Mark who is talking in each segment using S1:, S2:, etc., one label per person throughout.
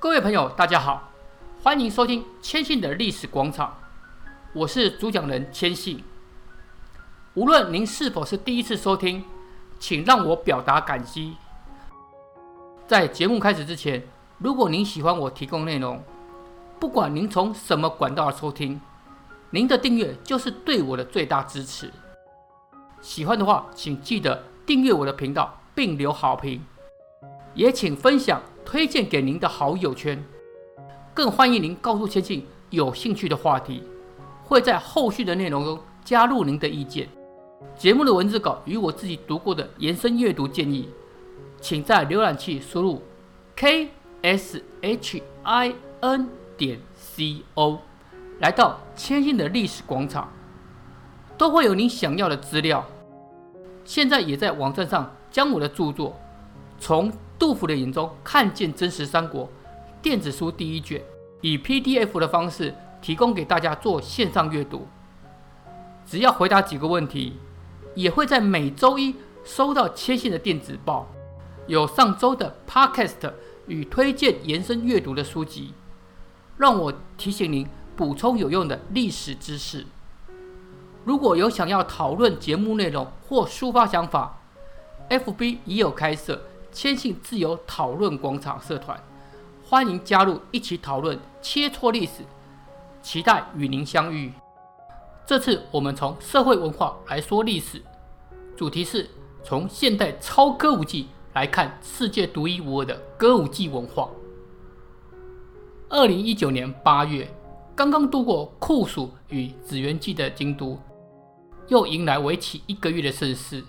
S1: 各位朋友，大家好，欢迎收听千信的历史广场，我是主讲人千信。无论您是否是第一次收听，请让我表达感激。在节目开始之前，如果您喜欢我提供内容，不管您从什么管道收听，您的订阅就是对我的最大支持。喜欢的话，请记得订阅我的频道并留好评，也请分享。推荐给您的好友圈，更欢迎您告诉千信有兴趣的话题，会在后续的内容中加入您的意见。节目的文字稿与我自己读过的延伸阅读建议，请在浏览器输入 k s h i n 点 c o，来到千信的历史广场，都会有您想要的资料。现在也在网站上将我的著作从杜甫的眼中看见真实三国电子书第一卷，以 PDF 的方式提供给大家做线上阅读。只要回答几个问题，也会在每周一收到切信的电子报，有上周的 Podcast 与推荐延伸阅读的书籍，让我提醒您补充有用的历史知识。如果有想要讨论节目内容或抒发想法，FB 已有开设。千信自由讨论广场社团，欢迎加入，一起讨论切磋历史，期待与您相遇。这次我们从社会文化来说历史，主题是从现代超歌舞伎来看世界独一无二的歌舞伎文化。二零一九年八月，刚刚度过酷暑与紫园祭的京都，又迎来为期一个月的盛事。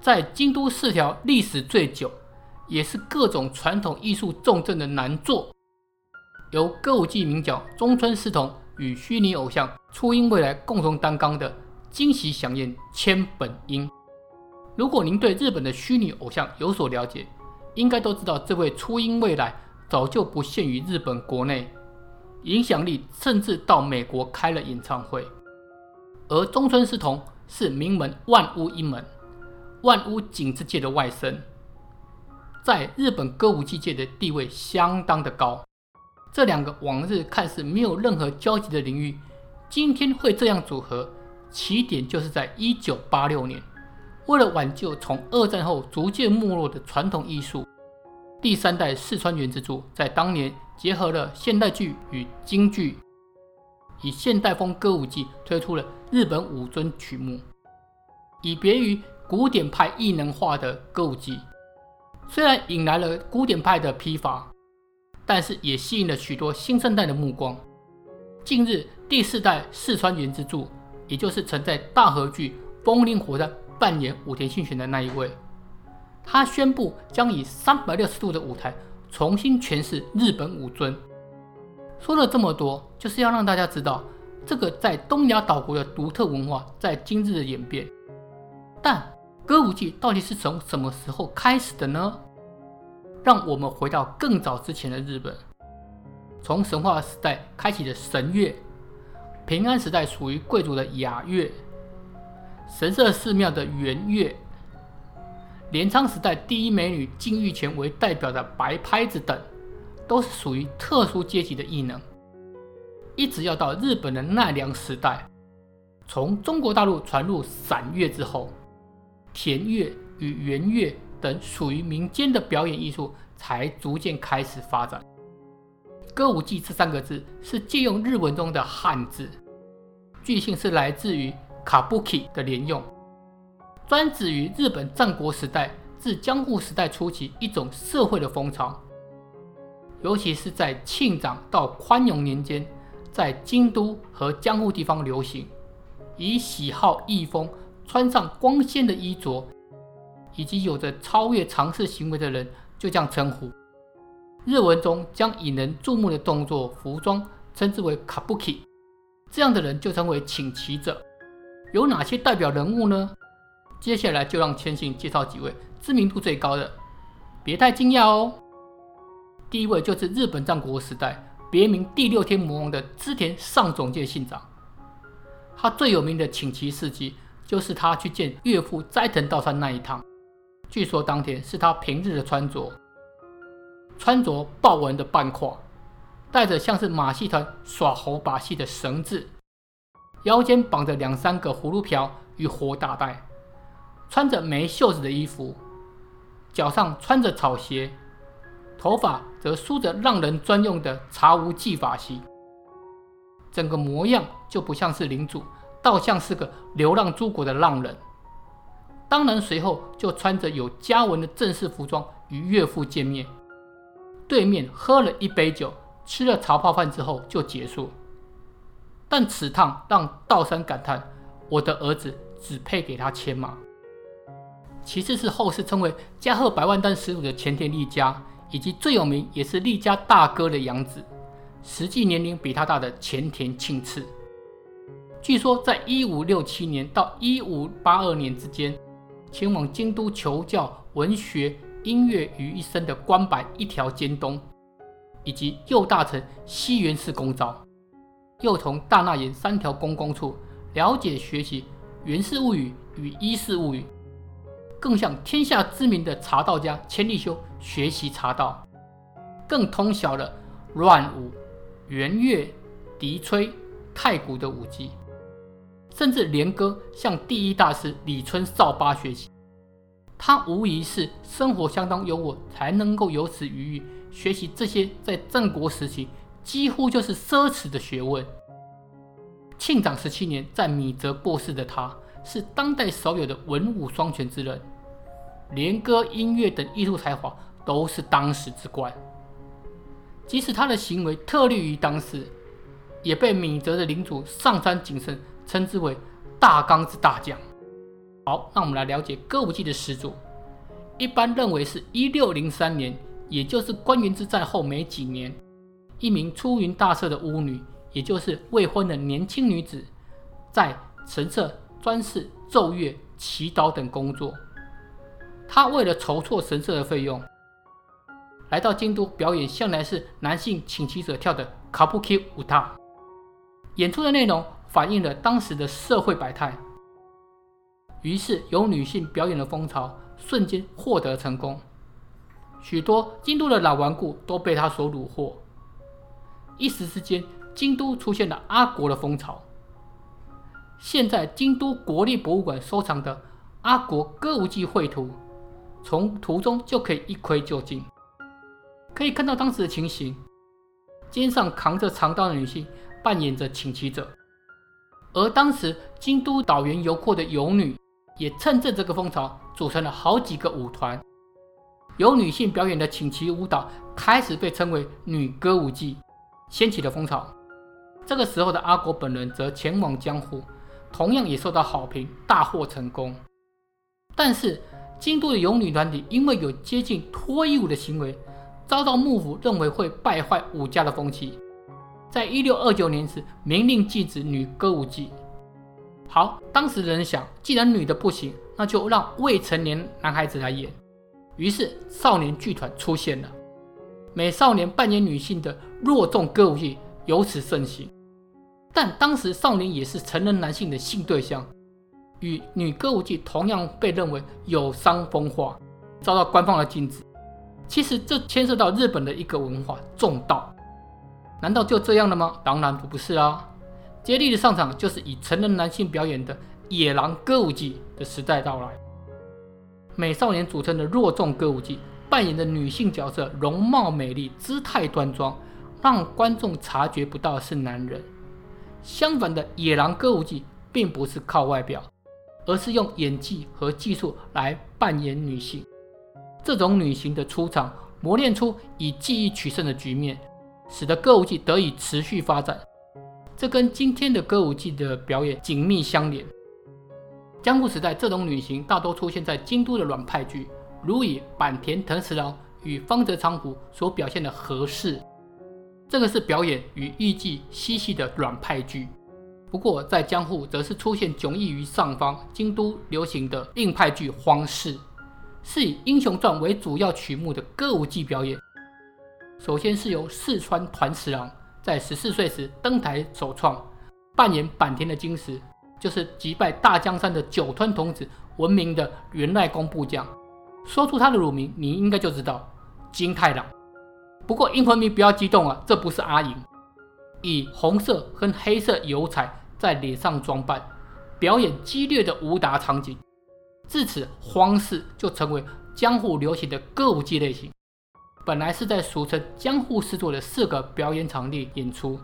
S1: 在京都四条历史最久，也是各种传统艺术重镇的南座，由歌舞伎名角中村狮童与虚拟偶像初音未来共同担纲的惊喜饗宴千本樱。如果您对日本的虚拟偶像有所了解，应该都知道这位初音未来早就不限于日本国内，影响力甚至到美国开了演唱会。而中村狮童是名门万屋一门。万屋景之介的外甥，在日本歌舞伎界的地位相当的高。这两个往日看似没有任何交集的领域，今天会这样组合，起点就是在一九八六年，为了挽救从二战后逐渐没落的传统艺术，第三代四川原之助在当年结合了现代剧与京剧，以现代风歌舞伎推出了日本五尊曲目，以别于。古典派艺能化的歌舞伎，虽然引来了古典派的批伐，但是也吸引了许多新生代的目光。近日，第四代四川原之助，也就是曾在大河剧《风林火山》扮演武田信玄的那一位，他宣布将以三百六十度的舞台重新诠释日本武尊。说了这么多，就是要让大家知道，这个在东亚岛国的独特文化在今日的演变，但。歌舞伎到底是从什么时候开始的呢？让我们回到更早之前的日本，从神话时代开启的神乐，平安时代属于贵族的雅乐，神社寺庙的圆乐，镰仓时代第一美女金玉泉为代表的白拍子等，都是属于特殊阶级的艺能。一直要到日本的奈良时代，从中国大陆传入散乐之后。弦乐与圆乐等属于民间的表演艺术，才逐渐开始发展。歌舞伎这三个字是借用日文中的汉字，据信是来自于 kabuki 的连用，专指于日本战国时代至江户时代初期一种社会的风潮，尤其是在庆长到宽永年间，在京都和江户地方流行，以喜好艺风。穿上光鲜的衣着，以及有着超越常识行为的人，就这样称呼。日文中将引人注目的动作、服装称之为 kabuki，这样的人就称为请棋者。有哪些代表人物呢？接下来就让千信介绍几位知名度最高的，别太惊讶哦。第一位就是日本战国时代别名第六天魔王的织田上总介信长，他最有名的请棋事迹。就是他去见岳父斋藤道三那一趟，据说当天是他平日的穿着。穿着豹纹的半褂，带着像是马戏团耍猴把戏的绳子，腰间绑着两三个葫芦瓢与火大带，穿着没袖子的衣服，脚上穿着草鞋，头发则梳着浪人专用的茶壶髻发型，整个模样就不像是领主，倒像是个流浪诸国的浪人。当然，随后就穿着有家纹的正式服装与岳父见面，对面喝了一杯酒，吃了茶泡饭之后就结束。但此趟让道山感叹：“我的儿子只配给他牵马。”其次是后世称为加贺百万石始祖的前田利家，以及最有名也是利家大哥的养子，实际年龄比他大的前田庆次。据说在一五六七年到一五八二年之间。前往京都求教文学、音乐于一身的关白一条兼东，以及右大臣西园寺公昭，又从大纳言三条公公处了解学习《源氏物语》与《伊势物语》，更向天下知名的茶道家千利休学习茶道，更通晓了乱舞、圆乐、笛吹、太鼓的舞技。甚至连歌向第一大师李村少八学习，他无疑是生活相当优渥，才能够有此余裕学习这些在战国时期几乎就是奢侈的学问。庆长十七年在米泽过世的他，是当代少有的文武双全之人，连歌、音乐等艺术才华都是当时之冠。即使他的行为特立于当时，也被米泽的领主上杉景胜。称之为大纲之大将。好，那我们来了解歌舞伎的始祖。一般认为是一六零三年，也就是关原之战后没几年，一名出云大社的巫女，也就是未婚的年轻女子，在神社专事奏乐、祈祷等工作。她为了筹措神社的费用，来到京都表演，向来是男性请棋者跳的卡布奇舞踏。演出的内容。反映了当时的社会百态，于是有女性表演的风潮瞬间获得成功，许多京都的老顽固都被她所虏获，一时之间，京都出现了阿国的风潮。现在京都国立博物馆收藏的阿国歌舞伎绘图，从图中就可以一窥究竟，可以看到当时的情形：肩上扛着长刀的女性扮演着请棋者。而当时京都岛原游廓的游女，也趁着这个风潮，组成了好几个舞团，由女性表演的请旗舞蹈开始被称为女歌舞伎，掀起了风潮。这个时候的阿国本人则前往江户，同样也受到好评，大获成功。但是京都的游女团体因为有接近脱衣舞的行为，遭到幕府认为会败坏武家的风气。在一六二九年时，明令禁止女歌舞伎。好，当时人想，既然女的不行，那就让未成年男孩子来演。于是少年剧团出现了，美少年扮演女性的弱众歌舞伎由此盛行。但当时少年也是成人男性的性对象，与女歌舞伎同样被认为有伤风化，遭到官方的禁止。其实这牵涉到日本的一个文化重道。难道就这样了吗？当然不是啊！接力的上场就是以成人男性表演的野狼歌舞伎的时代到来。美少年组成的弱众歌舞伎扮演的女性角色，容貌美丽，姿态端庄，让观众察觉不到是男人。相反的，野狼歌舞伎并不是靠外表，而是用演技和技术来扮演女性。这种女性的出场，磨练出以技艺取胜的局面。使得歌舞伎得以持续发展，这跟今天的歌舞伎的表演紧密相连。江户时代，这种旅行大多出现在京都的软派剧，如以坂田藤十郎与芳泽昌福所表现的和氏，这个是表演与艺伎嬉戏的软派剧。不过在江户，则是出现迥异于上方京都流行的硬派剧荒氏，是以英雄传为主要曲目的歌舞伎表演。首先是由四川团十郎在十四岁时登台首创，扮演坂田的金石，就是击败大江山的酒吞童子闻名的源赖公部将。说出他的乳名，你应该就知道金太郎。不过英魂迷不要激动啊，这不是阿银，以红色跟黑色油彩在脸上装扮，表演激烈的武打场景。自此，荒寺就成为江湖流行的歌舞伎类型。本来是在俗称江户四座的四个表演场地演出，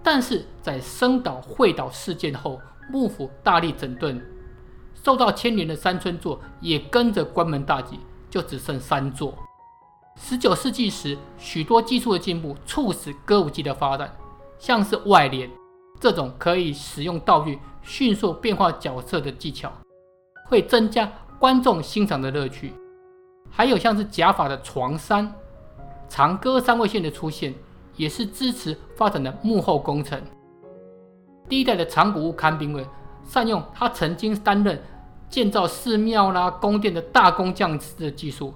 S1: 但是在升岛会岛事件后，幕府大力整顿，受到牵连的三村座也跟着关门大吉，就只剩三座。十九世纪时，许多技术的进步促使歌舞伎的发展，像是外联这种可以使用道具迅速变化角色的技巧，会增加观众欣赏的乐趣。还有像是假发的床山、长歌三位线的出现，也是支持发展的幕后工程。第一代的长谷屋勘兵卫善用他曾经担任建造寺庙啦、宫殿的大工匠的技术。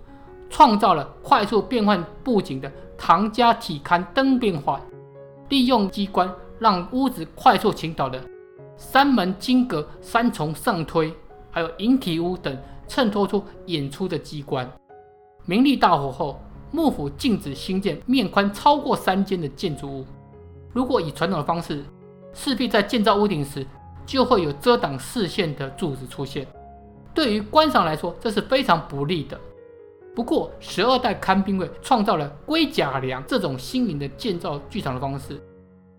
S1: 创造了快速变换布景的唐家体勘灯变换，利用机关让屋子快速倾倒的三门金阁三重上推，还有引体屋等衬托出演出的机关。明历大火后，幕府禁止兴建面宽超过三间的建筑物。如果以传统的方式，势必在建造屋顶时就会有遮挡视线的柱子出现，对于观赏来说，这是非常不利的。不过，十二代勘兵卫创造了龟甲梁这种新颖的建造剧场的方式。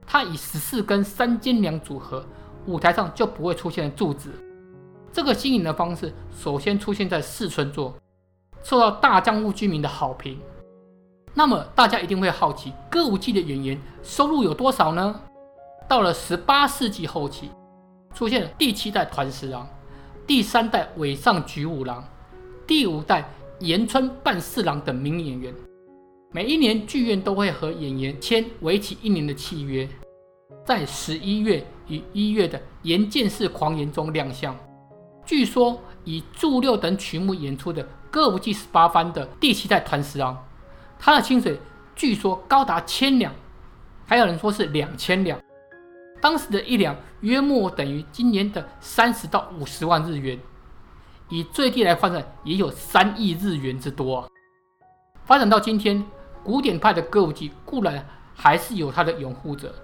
S1: 它以十四根三间梁组合，舞台上就不会出现柱子。这个新颖的方式首先出现在四村座，受到大江户居民的好评。那么，大家一定会好奇，歌舞伎的演员收入有多少呢？到了十八世纪后期，出现了第七代团十郎、第三代尾上菊五郎、第五代。岩村半四郎等名演员，每一年剧院都会和演员签为期一年的契约，在十一月与一月的岩见寺狂言中亮相。据说以祝六等曲目演出的歌舞伎十八番的第七代团十郎，他的薪水据说高达千两，还有人说是两千两，当时的一两约莫等于今年的三十到五十万日元。以最低来换算，也有三亿日元之多啊！发展到今天，古典派的歌舞伎固然还是有它的拥护者，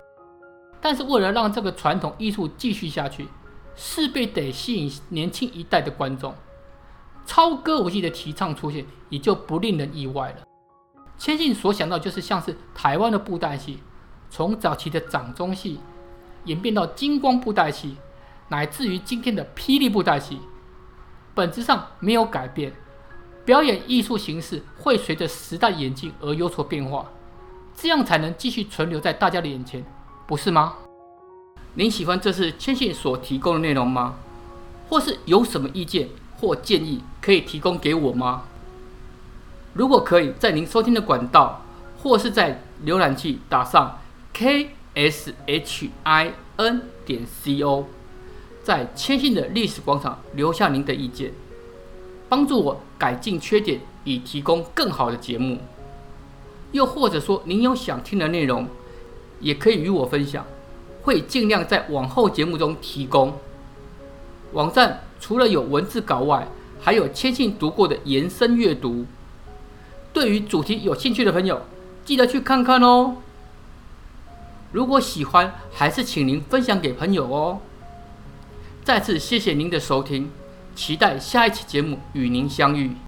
S1: 但是为了让这个传统艺术继续下去，势必得吸引年轻一代的观众。超歌舞伎的提倡出现，也就不令人意外了。千信所想到就是像是台湾的布袋戏，从早期的掌中戏演变到金光布袋戏，乃至于今天的霹雳布袋戏。本质上没有改变，表演艺术形式会随着时代演进而有所变化，这样才能继续存留在大家的眼前，不是吗？您喜欢这次千信所提供的内容吗？或是有什么意见或建议可以提供给我吗？如果可以在您收听的管道或是在浏览器打上 k s h i n 点 c o。在千信的历史广场留下您的意见，帮助我改进缺点，以提供更好的节目。又或者说您有想听的内容，也可以与我分享，会尽量在往后节目中提供。网站除了有文字稿外，还有千信读过的延伸阅读。对于主题有兴趣的朋友，记得去看看哦。如果喜欢，还是请您分享给朋友哦。再次谢谢您的收听，期待下一期节目与您相遇。